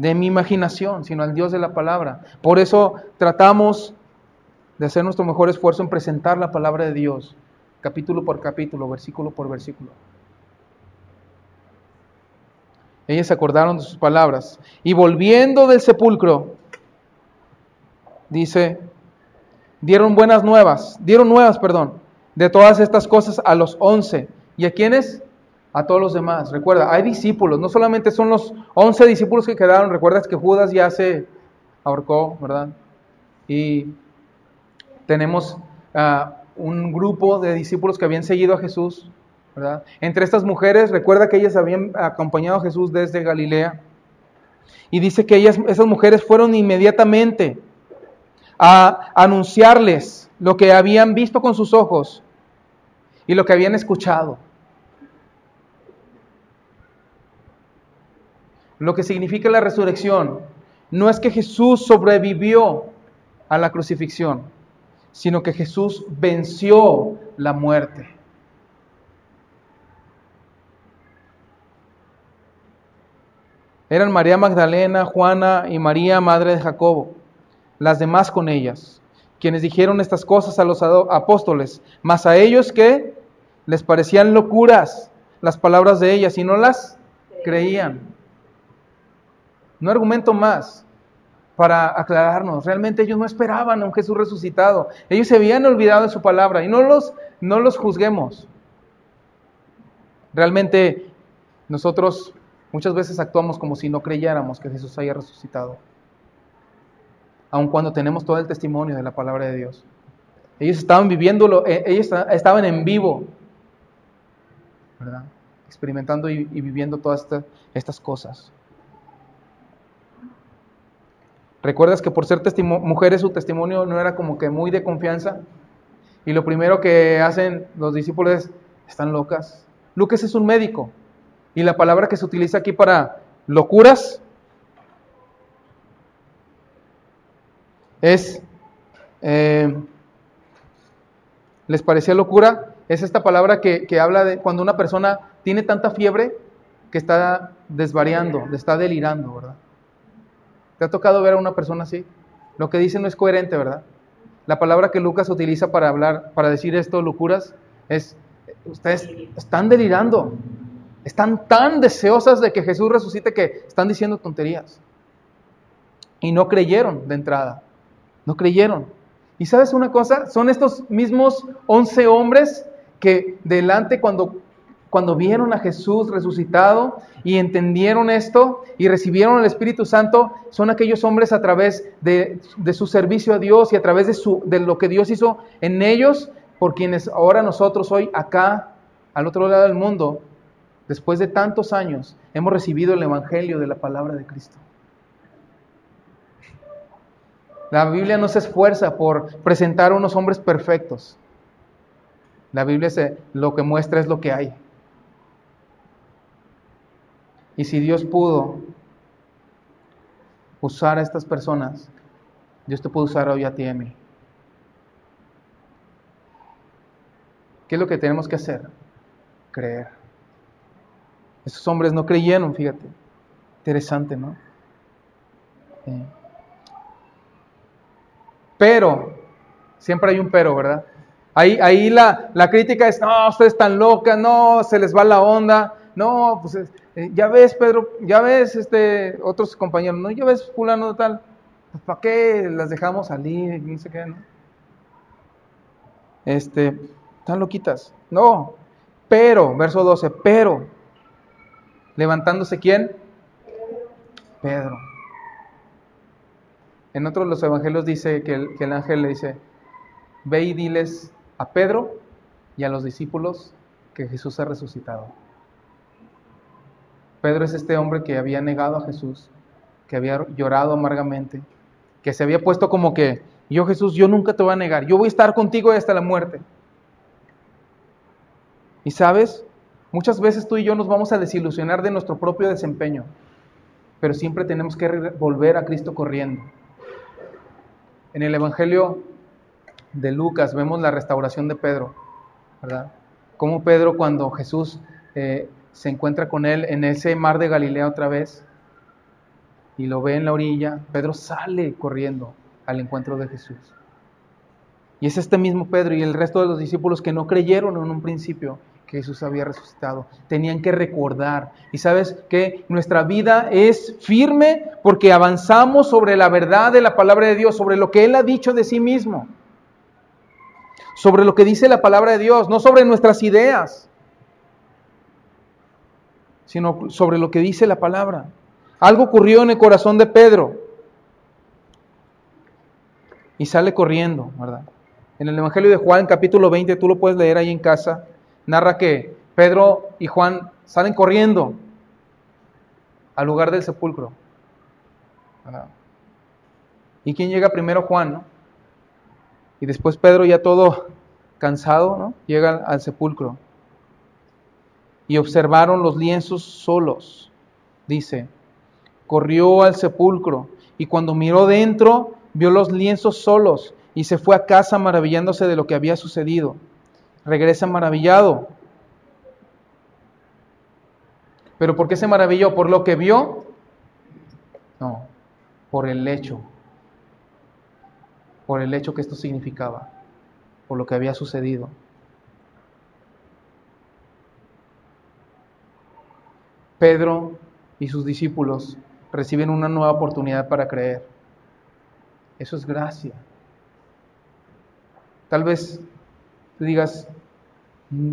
A: de mi imaginación, sino al Dios de la palabra. Por eso tratamos de hacer nuestro mejor esfuerzo en presentar la palabra de Dios, capítulo por capítulo, versículo por versículo. Ellas se acordaron de sus palabras y volviendo del sepulcro, dice, dieron buenas nuevas, dieron nuevas, perdón, de todas estas cosas a los once. ¿Y a quiénes? A todos los demás. Recuerda, hay discípulos, no solamente son los 11 discípulos que quedaron, recuerdas que Judas ya se ahorcó, ¿verdad? Y tenemos ah, un grupo de discípulos que habían seguido a Jesús, ¿verdad? Entre estas mujeres, recuerda que ellas habían acompañado a Jesús desde Galilea. Y dice que ellas, esas mujeres fueron inmediatamente a anunciarles lo que habían visto con sus ojos y lo que habían escuchado. Lo que significa la resurrección no es que Jesús sobrevivió a la crucifixión, sino que Jesús venció la muerte. Eran María Magdalena, Juana y María, madre de Jacobo, las demás con ellas, quienes dijeron estas cosas a los apóstoles, mas a ellos que les parecían locuras las palabras de ellas y no las creían. No argumento más para aclararnos. Realmente ellos no esperaban a un Jesús resucitado. Ellos se habían olvidado de su palabra y no los, no los juzguemos. Realmente nosotros muchas veces actuamos como si no creyéramos que Jesús haya resucitado. Aun cuando tenemos todo el testimonio de la palabra de Dios. Ellos estaban viviéndolo, eh, ellos estaban en vivo, ¿verdad? Experimentando y, viviendo todas estas cosas. ¿Recuerdas que por ser mujeres su testimonio no era como que muy de confianza? Y lo primero que hacen los discípulos es, están locas. Lucas es un médico. Y la palabra que se utiliza aquí para locuras es, eh, ¿les parecía locura? Es esta palabra que, que habla de cuando una persona tiene tanta fiebre que está desvariando, está delirando, ¿verdad? ¿Te ha tocado ver a una persona así? Lo que dice no es coherente, ¿verdad? La palabra que Lucas utiliza para hablar, para decir esto, locuras, es, ustedes están delirando, están tan deseosas de que Jesús resucite que están diciendo tonterías. Y no creyeron de entrada, no creyeron. Y sabes una cosa, son estos mismos once hombres que delante cuando cuando vieron a Jesús resucitado y entendieron esto y recibieron el Espíritu Santo, son aquellos hombres a través de, su servicio a Dios y a través de, su, de lo que Dios hizo en ellos, por quienes ahora nosotros hoy acá, al otro lado del mundo, después de tantos años, hemos recibido el Evangelio de la palabra de Cristo. La Biblia no se esfuerza por presentar unos hombres perfectos. La Biblia se, lo que muestra es lo que hay. Y si Dios pudo usar a estas personas, Dios te puede usar hoy a ti y a mí. ¿Qué es lo que tenemos que hacer? Creer. Esos hombres no creyeron, fíjate. Interesante, ¿no? Pero, siempre hay un pero, ¿verdad? Ahí, ahí la, la, crítica es, no, ustedes están locas, no, se les va la onda, no, pues eh, ya ves, Pedro, ya ves, este, otros compañeros, no, ya ves, fulano tal, pues ¿para qué las dejamos salir? No sé qué, ¿no? Este, están loquitas. No, pero, verso 12, pero, levantándose quién? Pedro. En otros los evangelios dice que el, que el ángel le dice, ve y diles a Pedro y a los discípulos que Jesús ha resucitado. Pedro es este hombre que había negado a Jesús, que había llorado amargamente, que se había puesto como que, yo Jesús, yo nunca te voy a negar, yo voy a estar contigo hasta la muerte. Y sabes, muchas veces tú y yo nos vamos a desilusionar de nuestro propio desempeño, pero siempre tenemos que volver a Cristo corriendo. En el Evangelio de Lucas vemos la restauración de Pedro, ¿verdad? Como Pedro cuando Jesús eh, se encuentra con él en ese mar de Galilea otra vez y lo ve en la orilla, Pedro sale corriendo al encuentro de Jesús. Y es este mismo Pedro y el resto de los discípulos que no creyeron en un principio que Jesús había resucitado. Tenían que recordar. Y sabes que nuestra vida es firme porque avanzamos sobre la verdad de la palabra de Dios, sobre lo que Él ha dicho de sí mismo, sobre lo que dice la palabra de Dios, no sobre nuestras ideas sino sobre lo que dice la palabra. Algo ocurrió en el corazón de Pedro y sale corriendo, ¿verdad? En el Evangelio de Juan, capítulo 20, tú lo puedes leer ahí en casa, narra que Pedro y Juan salen corriendo al lugar del sepulcro. ¿Y quién llega primero? Juan, ¿no? Y después Pedro ya todo cansado, ¿no? Llega al sepulcro. Y observaron los lienzos solos, dice. Corrió al sepulcro y cuando miró dentro, vio los lienzos solos y se fue a casa maravillándose de lo que había sucedido. Regresa maravillado. ¿Pero por qué se maravilló? ¿Por lo que vio? No, por el hecho. Por el hecho que esto significaba, por lo que había sucedido. Pedro y sus discípulos reciben una nueva oportunidad para creer. Eso es gracia. Tal vez tú digas,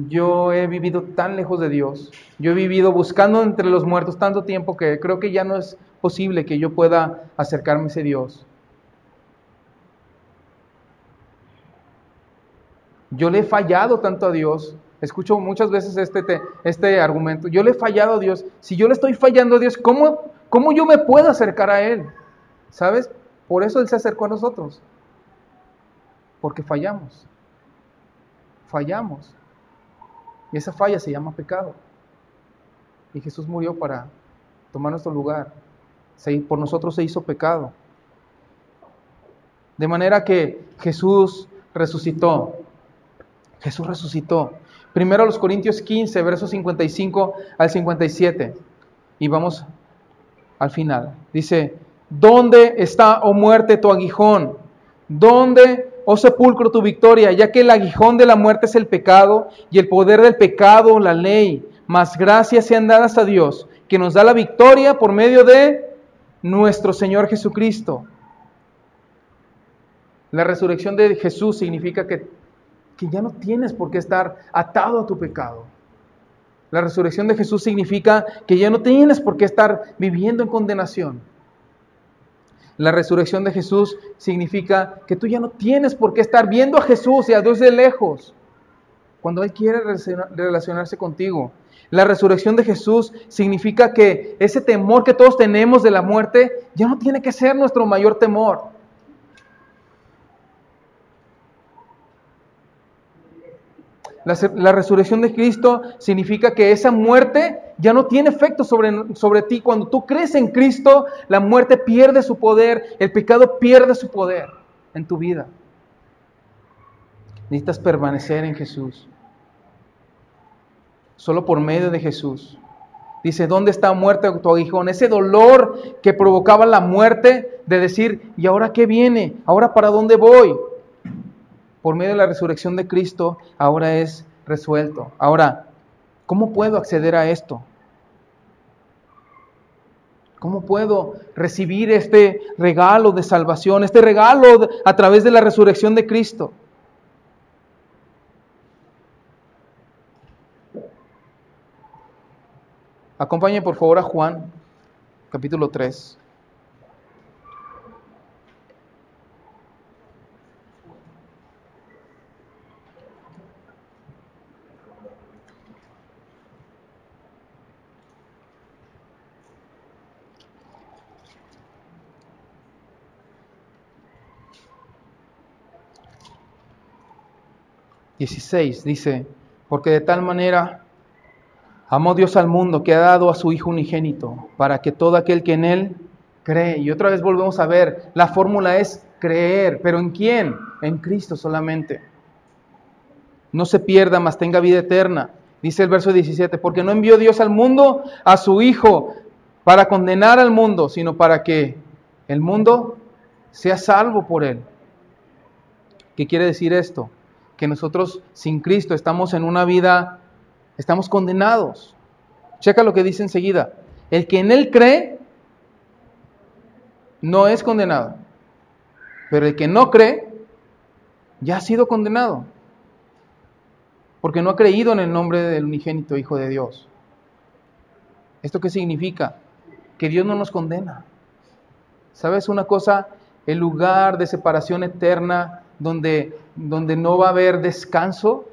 A: yo he vivido tan lejos de Dios, yo he vivido buscando entre los muertos tanto tiempo que creo que ya no es posible que yo pueda acercarme a ese Dios. Yo le he fallado tanto a Dios. Escucho muchas veces este, este argumento. Yo le he fallado a Dios. Si yo le estoy fallando a Dios, ¿cómo, ¿cómo yo me puedo acercar a Él? ¿Sabes? Por eso Él se acercó a nosotros. Porque fallamos. Fallamos. Y esa falla se llama pecado. Y Jesús murió para tomar nuestro lugar. Por nosotros se hizo pecado. De manera que Jesús resucitó. Jesús resucitó. Primero los Corintios 15, versos 55 al 57. Y vamos al final. Dice, ¿dónde está, oh muerte, tu aguijón? ¿Dónde, oh sepulcro, tu victoria? Ya que el aguijón de la muerte es el pecado y el poder del pecado, la ley. Mas gracias sean dadas a Dios, que nos da la victoria por medio de nuestro Señor Jesucristo. La resurrección de Jesús significa que que ya no tienes por qué estar atado a tu pecado. La resurrección de Jesús significa que ya no tienes por qué estar viviendo en condenación. La resurrección de Jesús significa que tú ya no tienes por qué estar viendo a Jesús y a Dios de lejos cuando Él quiere relacionarse contigo. La resurrección de Jesús significa que ese temor que todos tenemos de la muerte ya no tiene que ser nuestro mayor temor. La, resurrección de Cristo significa que esa muerte ya no tiene efecto sobre, sobre ti. Cuando tú crees en Cristo, la muerte pierde su poder, el pecado pierde su poder en tu vida. Necesitas permanecer en Jesús. Solo por medio de Jesús. Dice, ¿dónde está muerte tu aguijón? Ese dolor que provocaba la muerte de decir, ¿y ahora qué viene? ¿Ahora para dónde voy? Por medio de la resurrección de Cristo, ahora es resuelto. Ahora, ¿cómo puedo acceder a esto? ¿Cómo puedo recibir este regalo de salvación, este regalo a través de la resurrección de Cristo? Acompañe por favor a Juan, capítulo 3. 16 dice, porque de tal manera amó Dios al mundo que ha dado a su Hijo unigénito, para que todo aquel que en Él cree, y otra vez volvemos a ver, la fórmula es creer, pero ¿en quién? En Cristo solamente. No se pierda, mas tenga vida eterna. Dice el verso 17, porque no envió Dios al mundo a su Hijo para condenar al mundo, sino para que el mundo sea salvo por Él. ¿Qué quiere decir esto? Que nosotros sin Cristo estamos en una vida, estamos condenados. Checa lo que dice enseguida. El que en Él cree no es condenado, pero el que no cree ya ha sido condenado, porque no ha creído en el nombre del unigénito Hijo de Dios. ¿Esto qué significa? Que Dios no nos condena. ¿Sabes una cosa? El lugar de separación eterna donde, donde no va a haber descanso,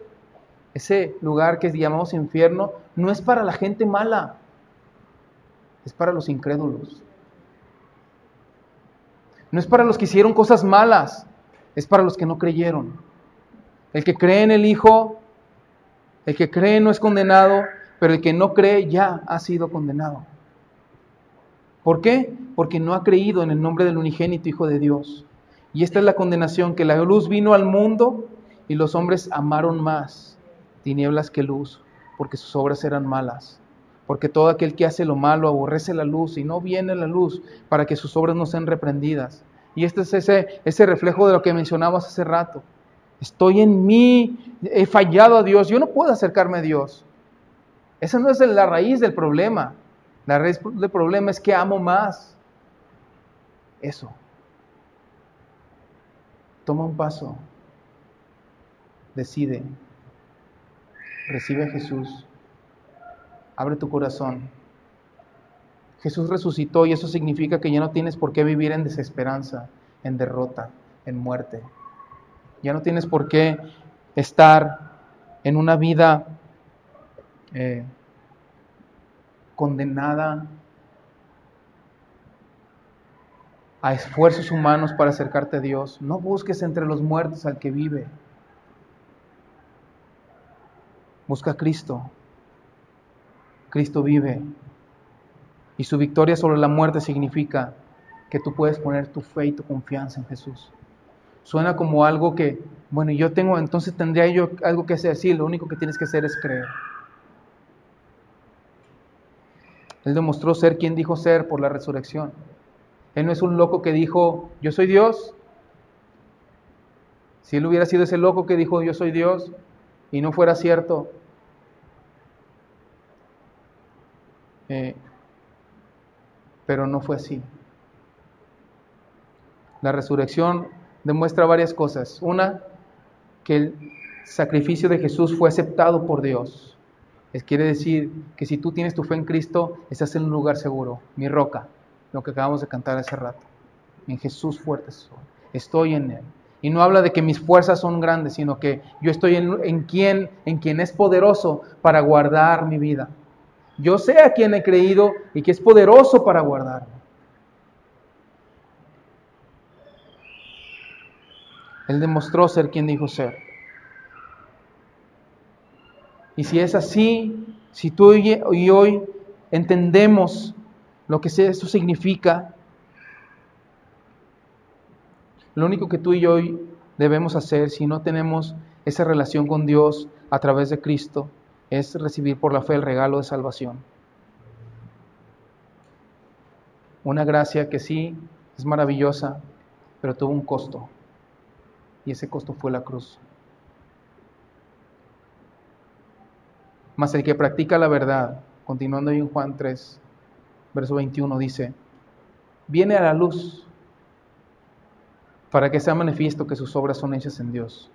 A: ese lugar que llamamos infierno, no es para la gente mala, es para los incrédulos. No es para los que hicieron cosas malas, es para los que no creyeron. El que cree en el Hijo, el que cree no es condenado, pero el que no cree ya ha sido condenado. ¿Por qué? Porque no ha creído en el nombre del unigénito Hijo de Dios. Y esta es la condenación, que la luz vino al mundo y los hombres amaron más tinieblas que luz, porque sus obras eran malas. Porque todo aquel que hace lo malo aborrece la luz y no viene la luz para que sus obras no sean reprendidas. Y este es ese, ese reflejo de lo que mencionamos hace rato. Estoy en mí, he fallado a Dios, yo no puedo acercarme a Dios. Esa no es la raíz del problema. La raíz del problema es que amo más. Eso. Toma un paso. Decide. Recibe a Jesús. Abre tu corazón. Jesús resucitó y eso significa que ya no tienes por qué vivir en desesperanza, en derrota, en muerte. Ya no tienes por qué estar en una vida eh, condenada a esfuerzos humanos para acercarte a Dios. No busques entre los muertos al que vive. Busca a Cristo. Cristo vive. Y su victoria sobre la muerte significa que tú puedes poner tu fe y tu confianza en Jesús. Suena como algo que, bueno, yo tengo, entonces tendría yo algo que hacer. Sí, lo único que tienes que hacer es creer. Él demostró ser quien dijo ser por la resurrección. Él no es un loco que dijo, yo soy Dios. Si él hubiera sido ese loco que dijo, yo soy Dios, y no fuera cierto, eh, pero no fue así. La resurrección demuestra varias cosas. Una, que el sacrificio de Jesús fue aceptado por Dios. Es quiere decir que si tú tienes tu fe en Cristo, estás en un lugar seguro, mi roca, lo que acabamos de cantar hace rato. En Jesús fuerte Estoy en Él. Y no habla de que mis fuerzas son grandes, sino que yo estoy en, en, quien, en quien es poderoso para guardar mi vida. Yo sé a quien he creído y que es poderoso para guardarme. Él demostró ser quien dijo ser. Y si es así, si tú y hoy entendemos lo que eso significa, lo único que tú y yo debemos hacer si no tenemos esa relación con Dios a través de Cristo es recibir por la fe el regalo de salvación. Una gracia que sí es maravillosa, pero tuvo un costo. Y ese costo fue la cruz. Mas el que practica la verdad, continuando en Juan 3, verso 21, dice, viene a la luz para que sea manifiesto que sus obras son hechas en Dios.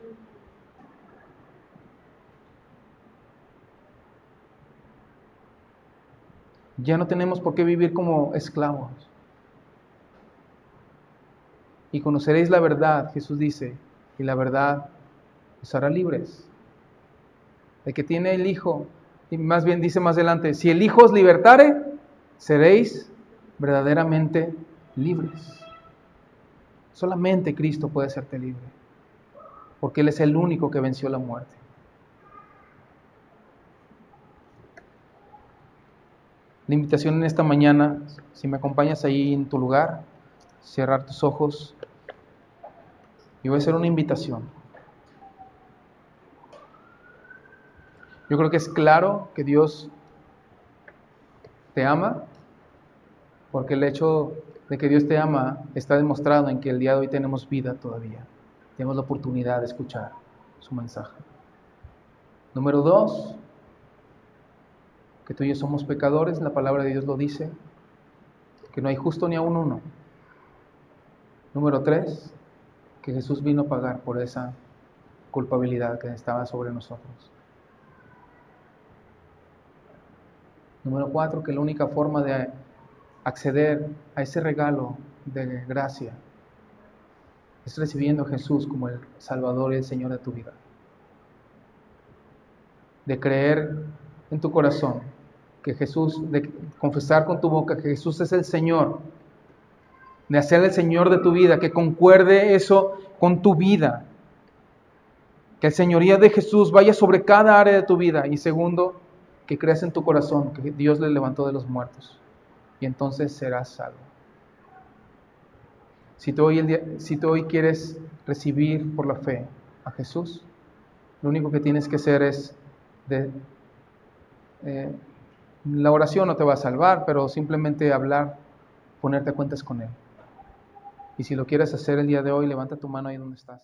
A: Ya no tenemos por qué vivir como esclavos. Y conoceréis la verdad, Jesús dice, y la verdad os hará libres. El que tiene el Hijo, y más bien dice más adelante, si el Hijo os libertare, seréis verdaderamente libres. Solamente Cristo puede hacerte libre, porque Él es el único que venció la muerte. La invitación en esta mañana, si me acompañas ahí en tu lugar, cerrar tus ojos, y voy a hacer una invitación. Yo creo que es claro que Dios te ama, porque el hecho de que Dios te ama está demostrado en que el día de hoy tenemos vida todavía. Tenemos la oportunidad de escuchar su mensaje. Número dos, que tú y yo somos pecadores, la palabra de Dios lo dice, que no hay justo ni aún uno. Número tres, que Jesús vino a pagar por esa culpabilidad que estaba sobre nosotros. Número cuatro, que la única forma de acceder a ese regalo de gracia es recibiendo a Jesús como el Salvador y el Señor de tu vida. De creer en tu corazón que Jesús, de confesar con tu boca que Jesús es el Señor, de hacer el Señor de tu vida, que concuerde eso con tu vida. Que el señoría de Jesús vaya sobre cada área de tu vida. Y segundo, que creas en tu corazón que Dios le levantó de los muertos. Y entonces serás salvo. Si tú hoy, quieres recibir por la fe a Jesús, lo único que tienes que hacer es de, eh, la oración no te va a salvar, pero simplemente hablar, ponerte cuentas con Él. Y si lo quieres hacer el día de hoy, levanta tu mano ahí donde estás.